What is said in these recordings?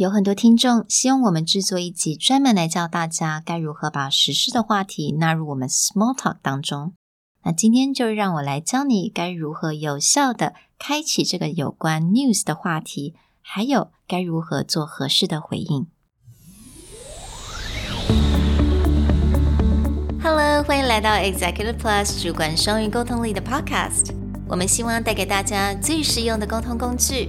有很多听众希望我们制作一集专门来教大家该如何把时事的话题纳入我们 small talk 当中。那今天就让我来教你该如何有效的开启这个有关 news 的话题，还有该如何做合适的回应。Hello，欢迎来到 Executive Plus 主管双语沟通力的 Podcast。我们希望带给大家最实用的沟通工具。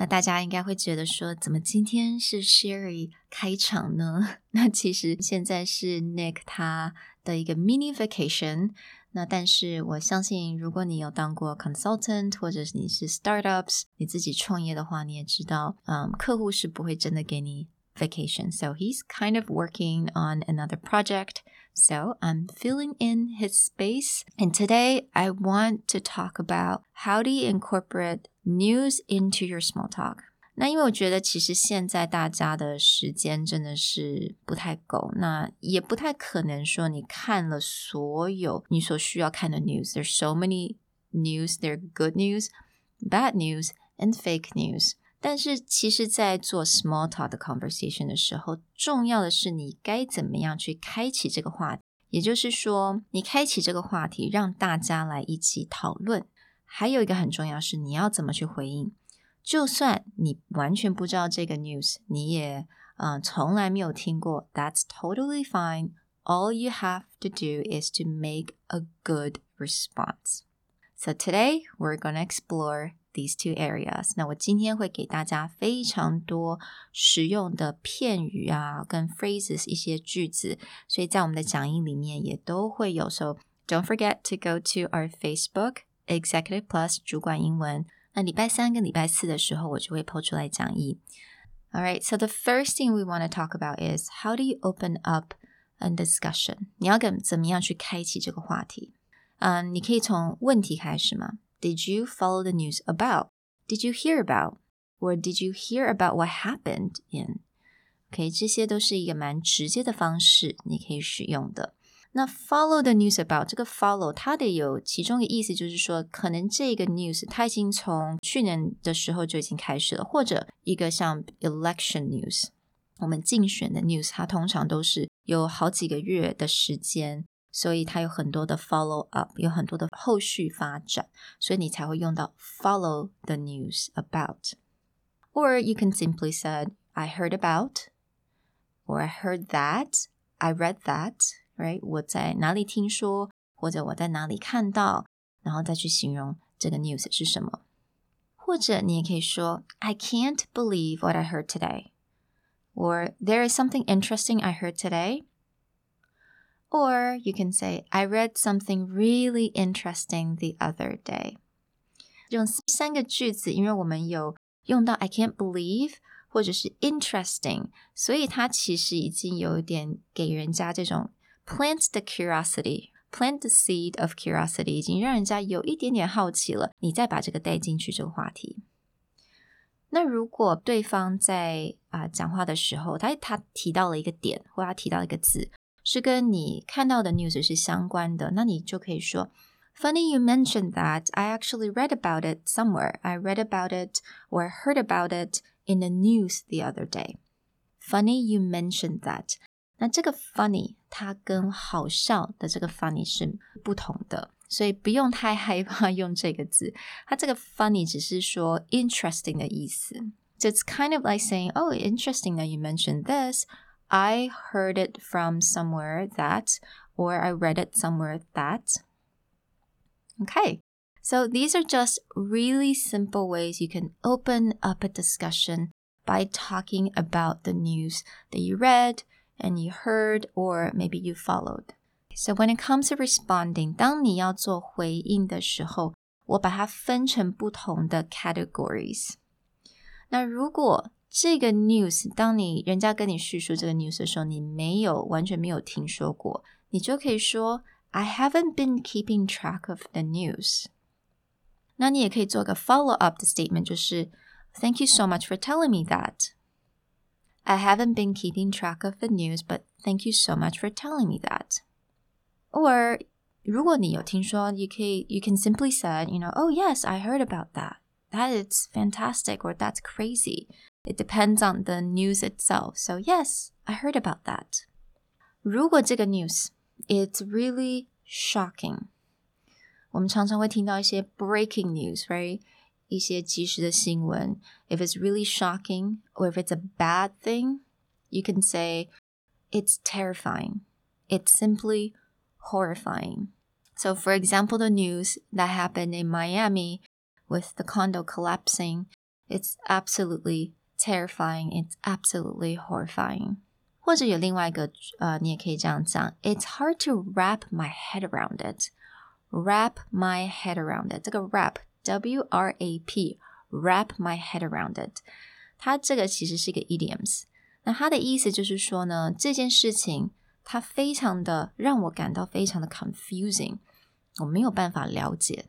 那大家应该会觉得说，怎么今天是 Sherry 开场呢？那其实现在是 Nick 他的一个 mini vacation。那但是我相信，如果你有当过 consultant，或者是你是 startups，你自己创业的话，你也知道，嗯，客户是不会真的给你 vacation. So he's kind of working on another project. So I'm filling in his space. And today I want to talk about how do you incorporate news into your small talk. 那因为我觉得其实现在大家的时间真的是不太够，那也不太可能说你看了所有你所需要看的 news。There's so many news. There good news, bad news, and fake news. 但是其实，在做 small talk 的 conversation 的时候，重要的是你该怎么样去开启这个话题。也就是说，你开启这个话题，让大家来一起讨论。还有一个很重要是，你要怎么去回应。就算你完全不知道这个 news，你也嗯从来没有听过，That's totally fine. All you have to do is to make a good response. So today we're gonna explore. these two areas。那我今天会给大家非常多实用的片语啊，跟 phrases 一些句子，所以在我们的讲义里面也都会有。So don't forget to go to our Facebook Executive Plus 主管英文。那礼拜三跟礼拜四的时候，我就会 po 出来讲义。All right, so the first thing we want to talk about is how do you open up a discussion？你要怎怎么样去开启这个话题？嗯，你可以从问题开始嘛。 did you follow the news about? Did you hear about? Or did you hear about what happened in? OK，这些都是一个蛮直接的方式，你可以使用的。那 follow the news about 这个 follow 它的有其中一个意思就是说，可能这个 news 它已经从去年的时候就已经开始了，或者一个像 election news，我们竞选的 news，它通常都是有好几个月的时间 所以它有很多的 follow up，有很多的后续发展，所以你才会用到 follow the news about。Or you can simply say I heard about, or I heard that, I read that, right？我在哪里听说，或者我在哪里看到，然后再去形容这个 news 是什么。或者你也可以说 I can't believe what I heard today, or there is something interesting I heard today. Or you can say, I read something really interesting the other day. 用三个句子，因为我们有用到 I can't believe 或者是 interesting，所以它其实已经有一点给人家这种 plant the curiosity。Plant the seed of curiosity 已经让人家有一点点好奇了，你再把这个带进去这个话题。那如果对方在啊、呃、讲话的时候，他他提到了一个点，或他提到一个字， 是跟你看到的 news 是相关的，那你就可以说，Funny you mentioned that. I actually read about it somewhere. I read about it or I heard about it in the news the other day. Funny you mentioned that. 那这个 funny 它跟好笑的这个 funny 是不同的，所以不用太害怕用这个字。它这个 funny 只是说 interesting 的意思。So it's kind of like saying, "Oh, interesting that you mentioned this." I heard it from somewhere that, or I read it somewhere that. Okay, So these are just really simple ways you can open up a discussion by talking about the news that you read and you heard or maybe you followed. So when it comes to responding，当你要做回应的时候，我把它分成不同的 categories。那如果 这个 news，当你人家跟你叙述这个 news 的时候，你没有完全没有听说过，你就可以说 I haven't been keeping track of the news。那你也可以做个 follow up 的 statement，就是 Thank you so much for telling me that. I haven't been keeping track of the news, but thank you so much for telling me that. Or 如果你有听说，you can you can simply say, you know, oh yes, I heard about that. That is fantastic, or that's crazy. It depends on the news itself. So yes, I heard about that. 如果这个 news it's really shocking，我们常常会听到一些 breaking news，right？一些即时的新闻。If it's really shocking or if it's a bad thing, you can say it's terrifying. It's simply horrifying. So, for example, the news that happened in Miami with the condo collapsing, it's absolutely terrifying. It's absolutely horrifying. 或者有另外一个呃，你也可以这样讲，It's hard to wrap my head around it. Wrap my head around it. 这个 wrap W R A P wrap my head around it. 它这个其实是一个 idioms。那它的意思就是说呢，这件事情它非常的让我感到非常的 confusing，我没有办法了解。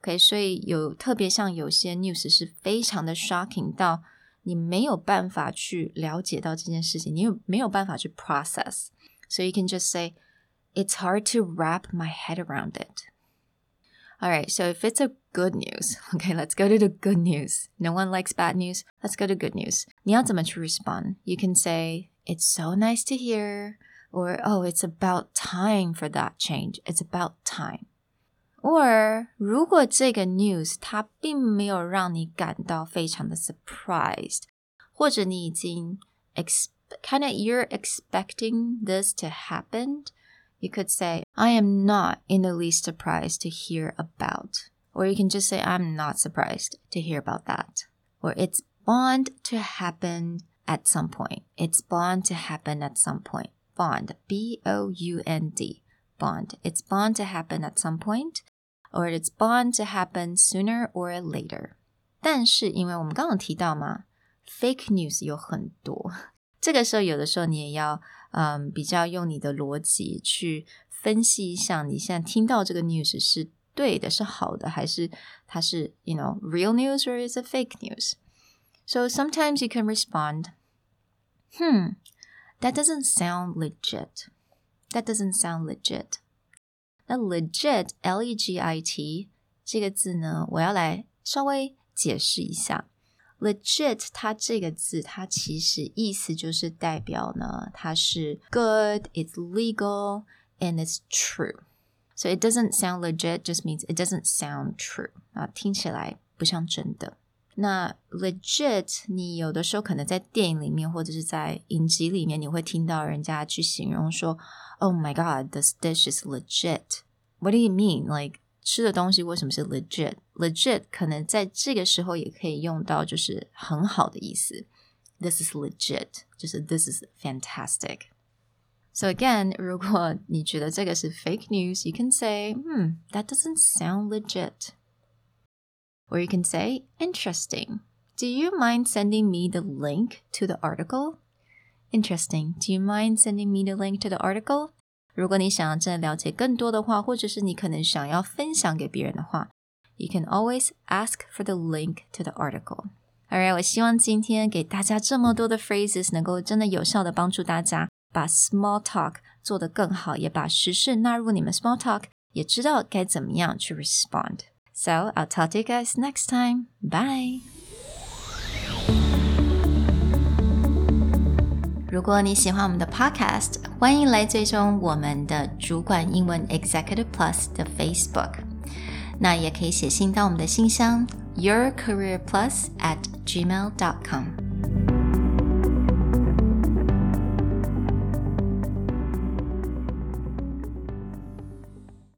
OK，所以有特别像有些 news 是非常的 shocking 到 你没有办法去了解到这件事情，你有没有办法去 process。So you can just say it's hard to wrap my head around it. All right, so if it's a good news, okay, let's go to the good news. No one likes bad news. Let's go to good news. 你要怎么去 respond? You can say, It's so nice to hear, or Oh, it's about time for that change. It's about time. Or 如果这个 news 它并没有让你感到非常的 surprised，或者你已经 ex kind of you're expecting this to happen you could say, I am not in the least surprised to hear about. Or you can just say, I'm not surprised to hear about that. Or it's bound to happen at some point. It's bound to happen at some point. Bond, B O U N D, bond. It's bound to happen at some point, or it's bound to happen sooner or later. 但是因为我们刚刚提到嘛，fake news 有很多，这个时候有的时候你也要嗯，比较用你的逻辑去分析一下，你现在听到这个 news 是对的，是好的，还是它是 you know real news or is it fake news? So sometimes you can respond, hmm, that doesn't sound legit. That doesn't sound legit. 那 legit, L-E-G-I-T 这个字呢，我要来稍微解释一下。legit 它这个字，它其实意思就是代表呢，它是 good, it's legal, and it's true. So it doesn't sound legit just means it doesn't sound true 啊，听起来不像真的。 那 legit，你有的时候可能在电影里面或者是在影集里面，你会听到人家去形容说，Oh my God, this dish is legit. What do you mean? Like 吃的东西为什么是 legit？legit 可能在这个时候也可以用到，就是很好的意思。This is legit，就是 This is fantastic。So again，如果你觉得这个是 fake news，you can say, "Hmm, that doesn't sound legit." Or you can say, "Interesting. Do you mind sending me the link to the article?" Interesting. Do you mind sending me the link to the article? 如果你想要真的了解更多的话，或者是你可能想要分享给别人的话，you can always ask for the link to the article. Alright，我希望今天给大家这么多的 phrases 能够真的有效的帮助大家把 small talk 做得更好，也把时事纳入你们 small talk，也知道该怎么样去 respond. So I'll talk to you guys next time. Bye. 如果你喜欢我们的 Podcast，欢迎来追踪我们的主管英文 Executive Plus 的 Facebook。那也可以写信到我们的信箱 yourcareerplus at gmail.com。